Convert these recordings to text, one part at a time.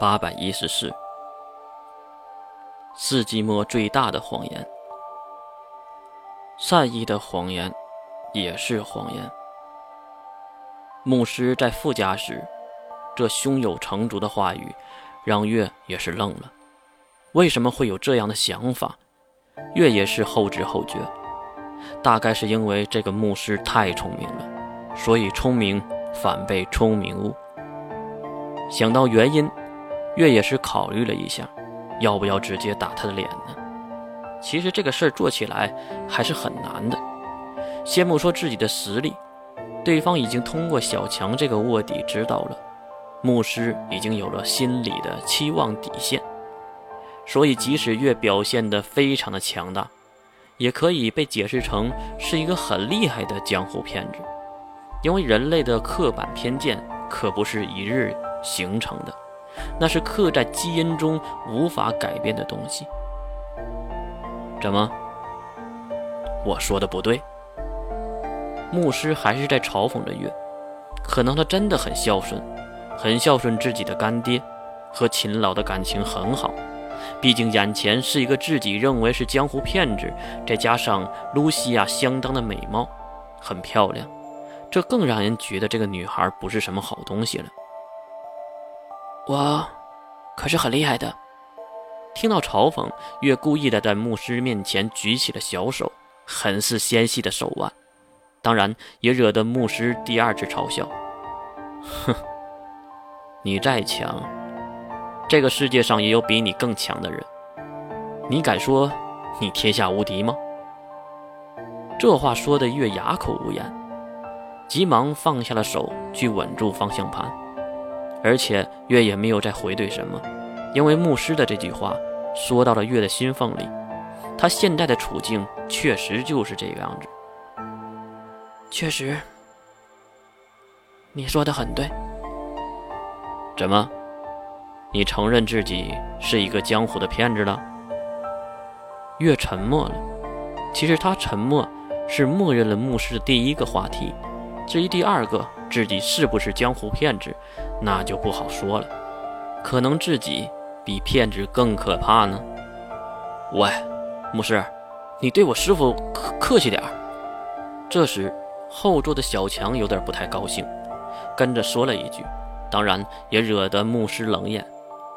八百一十四，世纪末最大的谎言。善意的谎言也是谎言。牧师在副驾驶，这胸有成竹的话语，让月也是愣了。为什么会有这样的想法？月也是后知后觉，大概是因为这个牧师太聪明了，所以聪明反被聪明误。想到原因。月也是考虑了一下，要不要直接打他的脸呢？其实这个事儿做起来还是很难的。先不说自己的实力，对方已经通过小强这个卧底知道了，牧师已经有了心理的期望底线，所以即使月表现得非常的强大，也可以被解释成是一个很厉害的江湖骗子。因为人类的刻板偏见可不是一日形成的。那是刻在基因中无法改变的东西。怎么？我说的不对？牧师还是在嘲讽着月。可能他真的很孝顺，很孝顺自己的干爹，和秦老的感情很好。毕竟眼前是一个自己认为是江湖骗子，再加上露西亚相当的美貌，很漂亮，这更让人觉得这个女孩不是什么好东西了。我可是很厉害的。听到嘲讽，月故意的在牧师面前举起了小手，很是纤细的手腕，当然也惹得牧师第二次嘲笑。哼，你再强，这个世界上也有比你更强的人。你敢说你天下无敌吗？这话说的月哑口无言，急忙放下了手，去稳住方向盘。而且月也没有再回怼什么，因为牧师的这句话说到了月的心缝里。他现在的处境确实就是这个样子。确实，你说的很对。怎么，你承认自己是一个江湖的骗子了？月沉默了。其实他沉默是默认了牧师的第一个话题。至于第二个，自己是不是江湖骗子？那就不好说了，可能自己比骗子更可怕呢。喂，牧师，你对我师傅客客气点儿。这时，后座的小强有点不太高兴，跟着说了一句，当然也惹得牧师冷眼。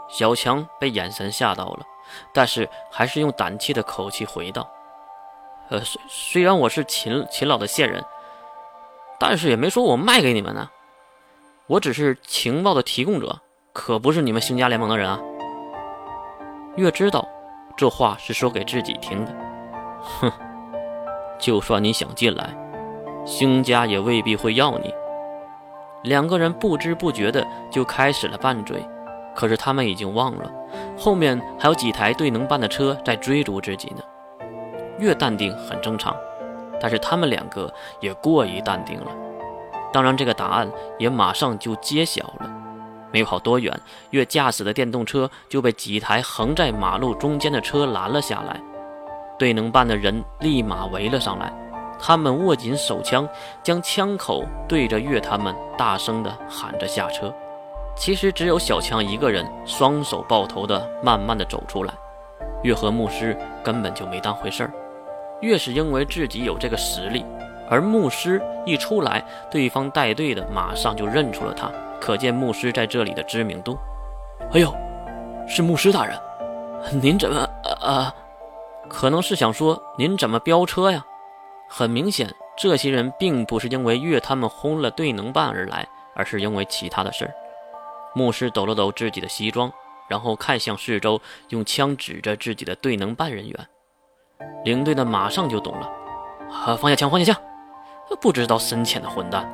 小强被眼神吓到了，但是还是用胆怯的口气回道：“呃，虽虽然我是秦秦老的线人，但是也没说我卖给你们呢。”我只是情报的提供者，可不是你们星家联盟的人啊。月知道这话是说给自己听的，哼，就算你想进来，星家也未必会要你。两个人不知不觉的就开始了拌嘴，可是他们已经忘了后面还有几台对能办的车在追逐自己呢。越淡定很正常，但是他们两个也过于淡定了。当然，这个答案也马上就揭晓了。没跑多远，月驾驶的电动车就被几台横在马路中间的车拦了下来。对能办的人立马围了上来，他们握紧手枪，将枪口对着月他们，大声地喊着下车。其实只有小强一个人，双手抱头的慢慢的走出来。月和牧师根本就没当回事儿。越是因为自己有这个实力。而牧师一出来，对方带队的马上就认出了他，可见牧师在这里的知名度。哎呦，是牧师大人，您怎么……呃，可能是想说您怎么飙车呀？很明显，这些人并不是因为越他们轰了队能办而来，而是因为其他的事儿。牧师抖了抖自己的西装，然后看向四周，用枪指着自己的队能办人员。领队的马上就懂了，啊，放下枪，放下枪。不知道深浅的混蛋，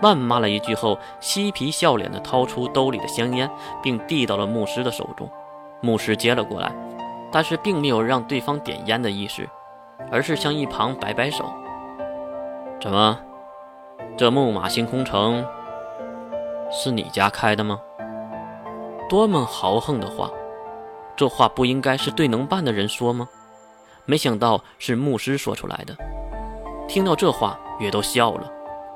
谩骂了一句后，嬉皮笑脸地掏出兜里的香烟，并递到了牧师的手中。牧师接了过来，但是并没有让对方点烟的意思，而是向一旁摆摆手：“怎么，这木马星空城是你家开的吗？”多么豪横的话！这话不应该是对能办的人说吗？没想到是牧师说出来的。听到这话，也都笑了，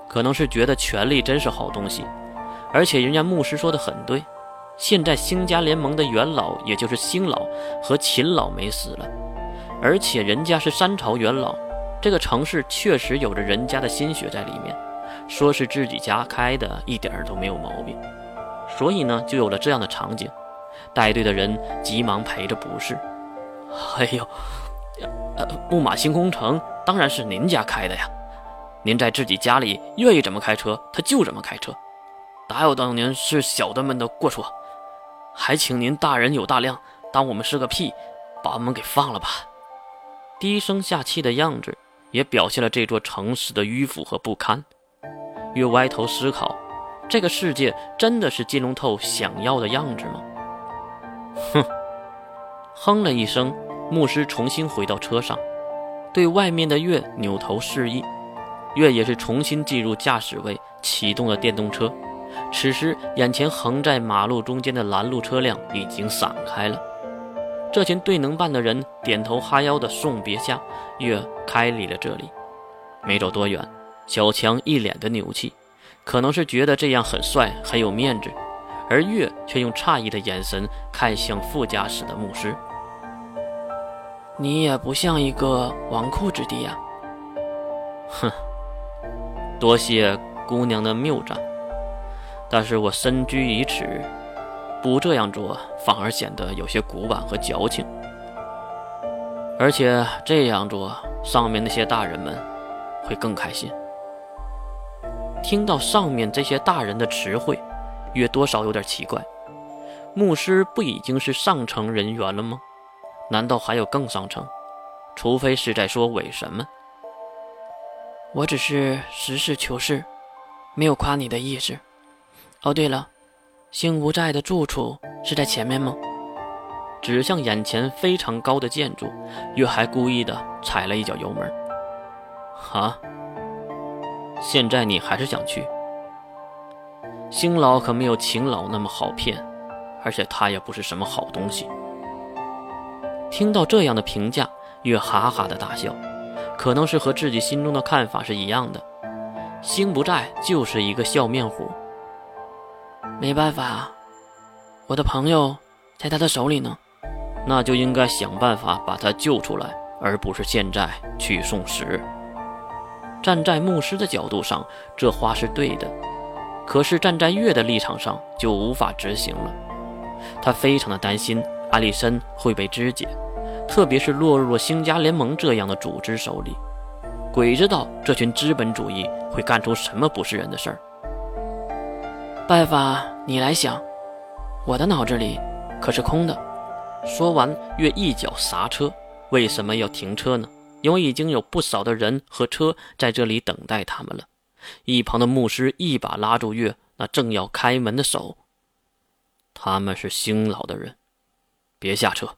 可能是觉得权力真是好东西，而且人家牧师说的很对，现在星家联盟的元老，也就是星老和秦老没死了，而且人家是三朝元老，这个城市确实有着人家的心血在里面，说是自己家开的，一点儿都没有毛病。所以呢，就有了这样的场景。带队的人急忙陪着不是。哎呦，呃，木马星空城当然是您家开的呀，您在自己家里愿意怎么开车，他就怎么开车，哪有当年是小的们的过错？还请您大人有大量，当我们是个屁，把我们给放了吧。低声下气的样子，也表现了这座城市的迂腐和不堪。越歪头思考，这个世界真的是金龙头想要的样子吗？哼，哼了一声，牧师重新回到车上，对外面的月扭头示意。月也是重新进入驾驶位，启动了电动车。此时，眼前横在马路中间的拦路车辆已经散开了。这群对能办的人点头哈腰的送别下，月开离了这里。没走多远，小强一脸的牛气，可能是觉得这样很帅，很有面子，而月却用诧异的眼神看向副驾驶的牧师：“你也不像一个纨绔之弟呀。”哼，多谢姑娘的谬赞。但是我身居于此，不这样做反而显得有些古板和矫情。而且这样做，上面那些大人们会更开心。听到上面这些大人的词汇，约多少有点奇怪。牧师不已经是上层人员了吗？难道还有更上乘？除非是在说伪神们。我只是实事求是，没有夸你的意思。哦，对了，星无寨的住处是在前面吗？指向眼前非常高的建筑，月还故意的踩了一脚油门。啊！现在你还是想去？星老可没有秦老那么好骗，而且他也不是什么好东西。听到这样的评价，月哈哈的大笑，可能是和自己心中的看法是一样的。星不在就是一个笑面虎。没办法，我的朋友在他的手里呢，那就应该想办法把他救出来，而不是现在去送死。站在牧师的角度上，这话是对的，可是站在月的立场上就无法执行了。他非常的担心阿里森会被肢解，特别是落入了星家联盟这样的组织手里，鬼知道这群资本主义会干出什么不是人的事儿。办法你来想，我的脑子里可是空的。说完，月一脚刹车。为什么要停车呢？因为已经有不少的人和车在这里等待他们了。一旁的牧师一把拉住月那正要开门的手。他们是星老的人，别下车。